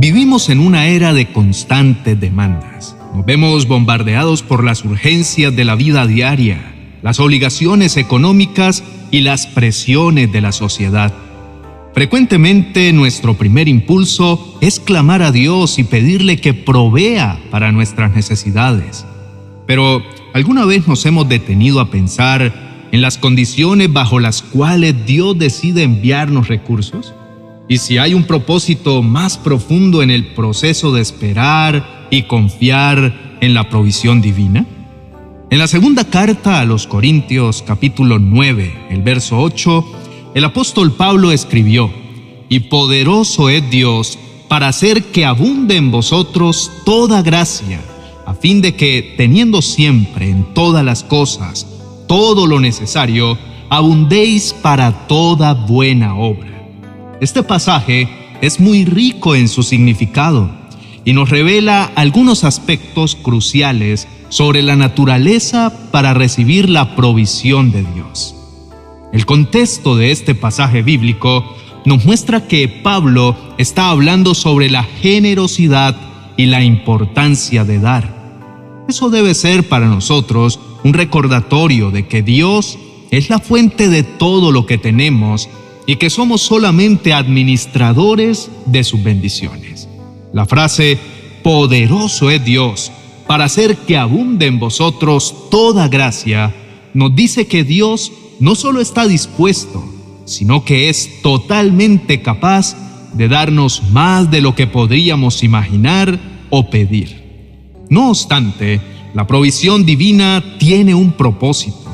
Vivimos en una era de constantes demandas. Nos vemos bombardeados por las urgencias de la vida diaria, las obligaciones económicas y las presiones de la sociedad. Frecuentemente nuestro primer impulso es clamar a Dios y pedirle que provea para nuestras necesidades. Pero ¿alguna vez nos hemos detenido a pensar en las condiciones bajo las cuales Dios decide enviarnos recursos? Y si hay un propósito más profundo en el proceso de esperar y confiar en la provisión divina? En la segunda carta a los Corintios capítulo 9, el verso 8, el apóstol Pablo escribió, y poderoso es Dios para hacer que abunde en vosotros toda gracia, a fin de que, teniendo siempre en todas las cosas todo lo necesario, abundéis para toda buena obra este pasaje es muy rico en su significado y nos revela algunos aspectos cruciales sobre la naturaleza para recibir la provisión de Dios. El contexto de este pasaje bíblico nos muestra que Pablo está hablando sobre la generosidad y la importancia de dar. Eso debe ser para nosotros un recordatorio de que Dios es la fuente de todo lo que tenemos y que somos solamente administradores de sus bendiciones. La frase poderoso es Dios para hacer que abunde en vosotros toda gracia nos dice que Dios no solo está dispuesto, sino que es totalmente capaz de darnos más de lo que podríamos imaginar o pedir. No obstante, la provisión divina tiene un propósito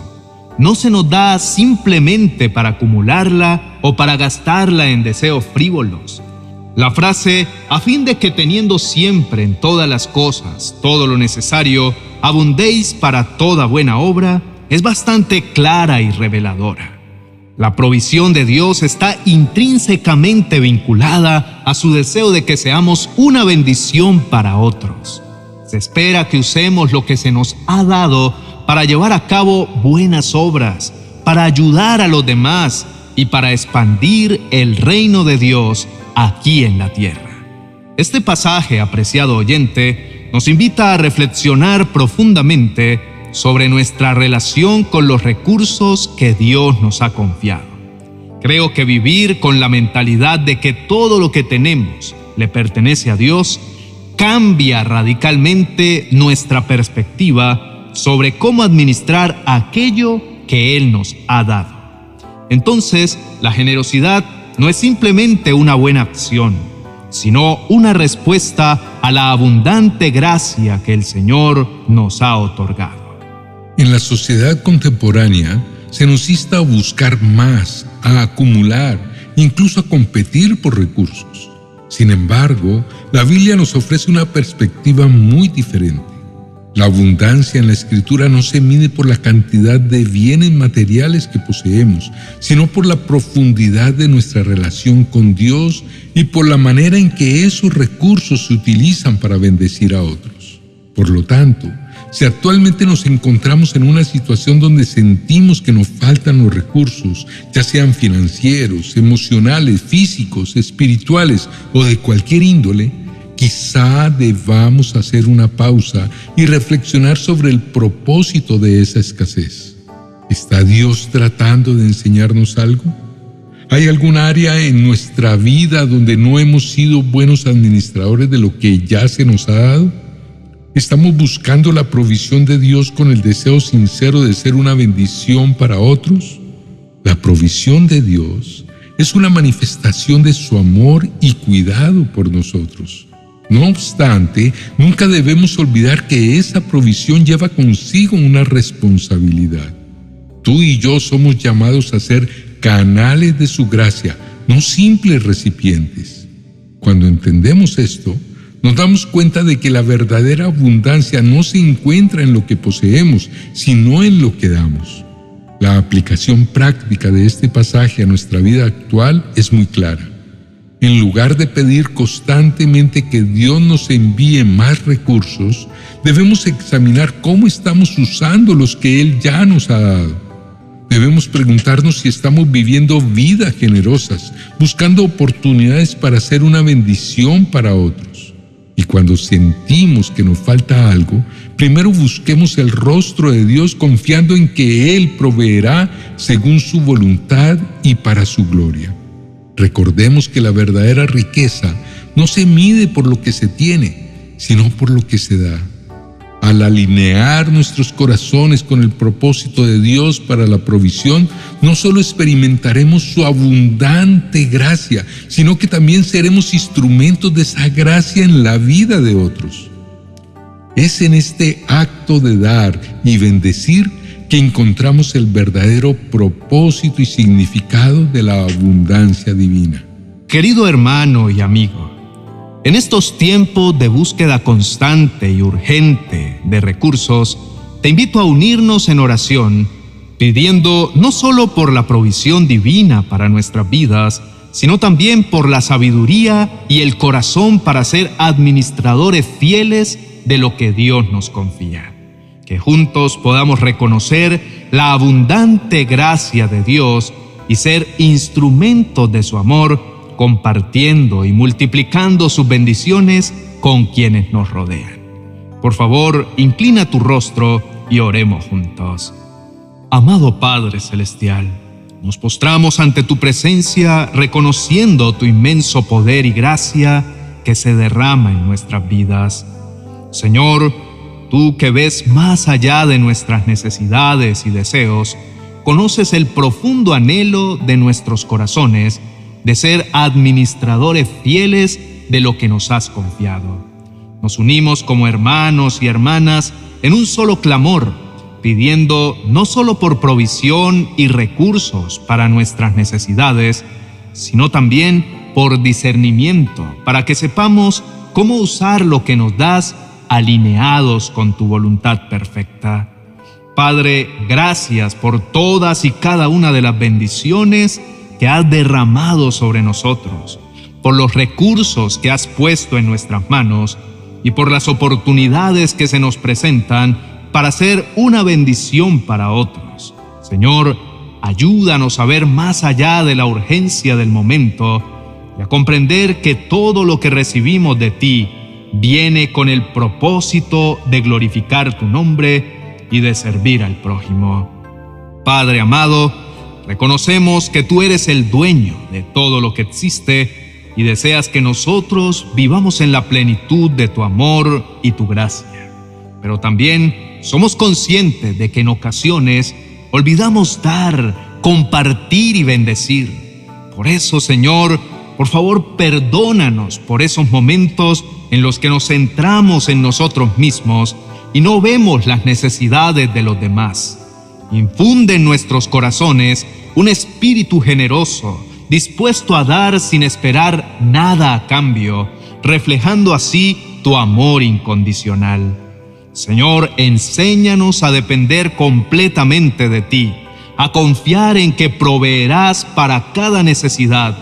no se nos da simplemente para acumularla o para gastarla en deseos frívolos. La frase, a fin de que teniendo siempre en todas las cosas todo lo necesario, abundéis para toda buena obra, es bastante clara y reveladora. La provisión de Dios está intrínsecamente vinculada a su deseo de que seamos una bendición para otros. Se espera que usemos lo que se nos ha dado para llevar a cabo buenas obras, para ayudar a los demás y para expandir el reino de Dios aquí en la tierra. Este pasaje, apreciado oyente, nos invita a reflexionar profundamente sobre nuestra relación con los recursos que Dios nos ha confiado. Creo que vivir con la mentalidad de que todo lo que tenemos le pertenece a Dios cambia radicalmente nuestra perspectiva sobre cómo administrar aquello que Él nos ha dado. Entonces, la generosidad no es simplemente una buena acción, sino una respuesta a la abundante gracia que el Señor nos ha otorgado. En la sociedad contemporánea se nos insta a buscar más, a acumular, incluso a competir por recursos. Sin embargo, la Biblia nos ofrece una perspectiva muy diferente. La abundancia en la escritura no se mide por la cantidad de bienes materiales que poseemos, sino por la profundidad de nuestra relación con Dios y por la manera en que esos recursos se utilizan para bendecir a otros. Por lo tanto, si actualmente nos encontramos en una situación donde sentimos que nos faltan los recursos, ya sean financieros, emocionales, físicos, espirituales o de cualquier índole, Quizá debamos hacer una pausa y reflexionar sobre el propósito de esa escasez. ¿Está Dios tratando de enseñarnos algo? ¿Hay algún área en nuestra vida donde no hemos sido buenos administradores de lo que ya se nos ha dado? ¿Estamos buscando la provisión de Dios con el deseo sincero de ser una bendición para otros? La provisión de Dios es una manifestación de su amor y cuidado por nosotros. No obstante, nunca debemos olvidar que esa provisión lleva consigo una responsabilidad. Tú y yo somos llamados a ser canales de su gracia, no simples recipientes. Cuando entendemos esto, nos damos cuenta de que la verdadera abundancia no se encuentra en lo que poseemos, sino en lo que damos. La aplicación práctica de este pasaje a nuestra vida actual es muy clara. En lugar de pedir constantemente que Dios nos envíe más recursos, debemos examinar cómo estamos usando los que Él ya nos ha dado. Debemos preguntarnos si estamos viviendo vidas generosas, buscando oportunidades para hacer una bendición para otros. Y cuando sentimos que nos falta algo, primero busquemos el rostro de Dios confiando en que Él proveerá según su voluntad y para su gloria. Recordemos que la verdadera riqueza no se mide por lo que se tiene, sino por lo que se da. Al alinear nuestros corazones con el propósito de Dios para la provisión, no solo experimentaremos su abundante gracia, sino que también seremos instrumentos de esa gracia en la vida de otros. Es en este acto de dar y bendecir que encontramos el verdadero propósito y significado de la abundancia divina. Querido hermano y amigo, en estos tiempos de búsqueda constante y urgente de recursos, te invito a unirnos en oración, pidiendo no solo por la provisión divina para nuestras vidas, sino también por la sabiduría y el corazón para ser administradores fieles de lo que Dios nos confía. Que juntos podamos reconocer la abundante gracia de Dios y ser instrumentos de su amor compartiendo y multiplicando sus bendiciones con quienes nos rodean. Por favor, inclina tu rostro y oremos juntos. Amado Padre Celestial, nos postramos ante tu presencia reconociendo tu inmenso poder y gracia que se derrama en nuestras vidas. Señor, tú que ves más allá de nuestras necesidades y deseos, conoces el profundo anhelo de nuestros corazones de ser administradores fieles de lo que nos has confiado. Nos unimos como hermanos y hermanas en un solo clamor, pidiendo no solo por provisión y recursos para nuestras necesidades, sino también por discernimiento, para que sepamos cómo usar lo que nos das alineados con tu voluntad perfecta. Padre, gracias por todas y cada una de las bendiciones que has derramado sobre nosotros, por los recursos que has puesto en nuestras manos y por las oportunidades que se nos presentan para ser una bendición para otros. Señor, ayúdanos a ver más allá de la urgencia del momento y a comprender que todo lo que recibimos de ti viene con el propósito de glorificar tu nombre y de servir al prójimo. Padre amado, Reconocemos que tú eres el dueño de todo lo que existe y deseas que nosotros vivamos en la plenitud de tu amor y tu gracia. Pero también somos conscientes de que en ocasiones olvidamos dar, compartir y bendecir. Por eso, Señor, por favor, perdónanos por esos momentos en los que nos centramos en nosotros mismos y no vemos las necesidades de los demás. Infunde en nuestros corazones un espíritu generoso, dispuesto a dar sin esperar nada a cambio, reflejando así tu amor incondicional. Señor, enséñanos a depender completamente de ti, a confiar en que proveerás para cada necesidad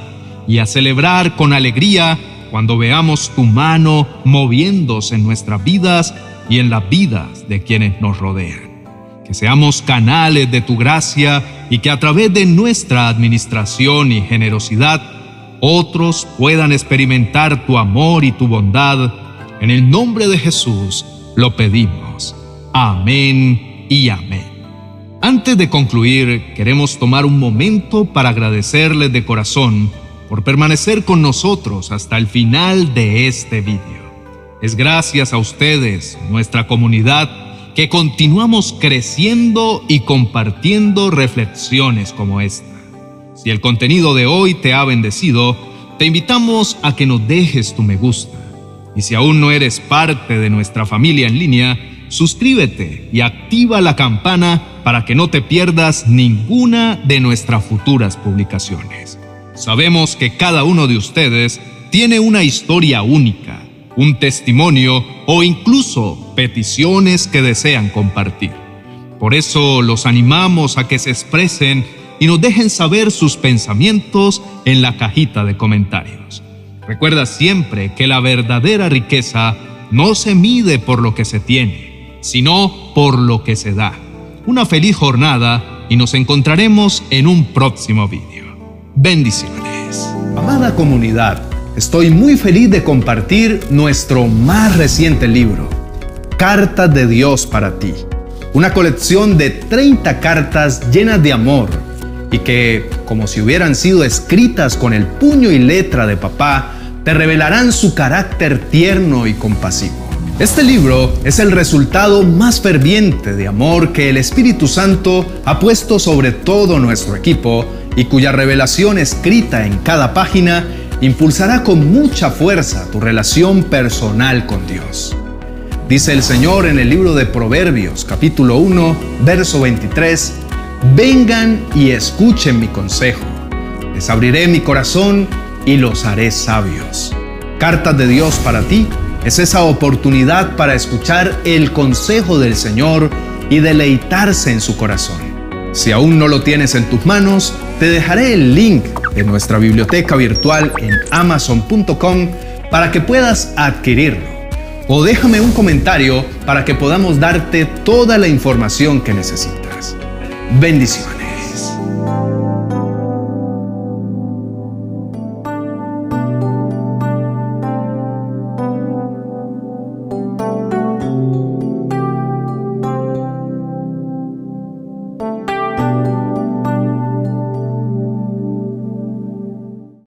y a celebrar con alegría cuando veamos tu mano moviéndose en nuestras vidas y en las vidas de quienes nos rodean que seamos canales de tu gracia y que a través de nuestra administración y generosidad otros puedan experimentar tu amor y tu bondad. En el nombre de Jesús lo pedimos. Amén y amén. Antes de concluir, queremos tomar un momento para agradecerles de corazón por permanecer con nosotros hasta el final de este vídeo. Es gracias a ustedes, nuestra comunidad, que continuamos creciendo y compartiendo reflexiones como esta. Si el contenido de hoy te ha bendecido, te invitamos a que nos dejes tu me gusta. Y si aún no eres parte de nuestra familia en línea, suscríbete y activa la campana para que no te pierdas ninguna de nuestras futuras publicaciones. Sabemos que cada uno de ustedes tiene una historia única un testimonio o incluso peticiones que desean compartir. Por eso los animamos a que se expresen y nos dejen saber sus pensamientos en la cajita de comentarios. Recuerda siempre que la verdadera riqueza no se mide por lo que se tiene, sino por lo que se da. Una feliz jornada y nos encontraremos en un próximo vídeo. Bendiciones. Amada comunidad, estoy muy feliz de compartir nuestro más reciente libro, Cartas de Dios para ti. Una colección de 30 cartas llenas de amor y que, como si hubieran sido escritas con el puño y letra de papá, te revelarán su carácter tierno y compasivo. Este libro es el resultado más ferviente de amor que el Espíritu Santo ha puesto sobre todo nuestro equipo y cuya revelación escrita en cada página impulsará con mucha fuerza tu relación personal con Dios. Dice el Señor en el libro de Proverbios capítulo 1, verso 23, Vengan y escuchen mi consejo. Les abriré mi corazón y los haré sabios. Cartas de Dios para ti es esa oportunidad para escuchar el consejo del Señor y deleitarse en su corazón. Si aún no lo tienes en tus manos, te dejaré el link de nuestra biblioteca virtual en amazon.com para que puedas adquirirlo. O déjame un comentario para que podamos darte toda la información que necesitas. Bendiciones.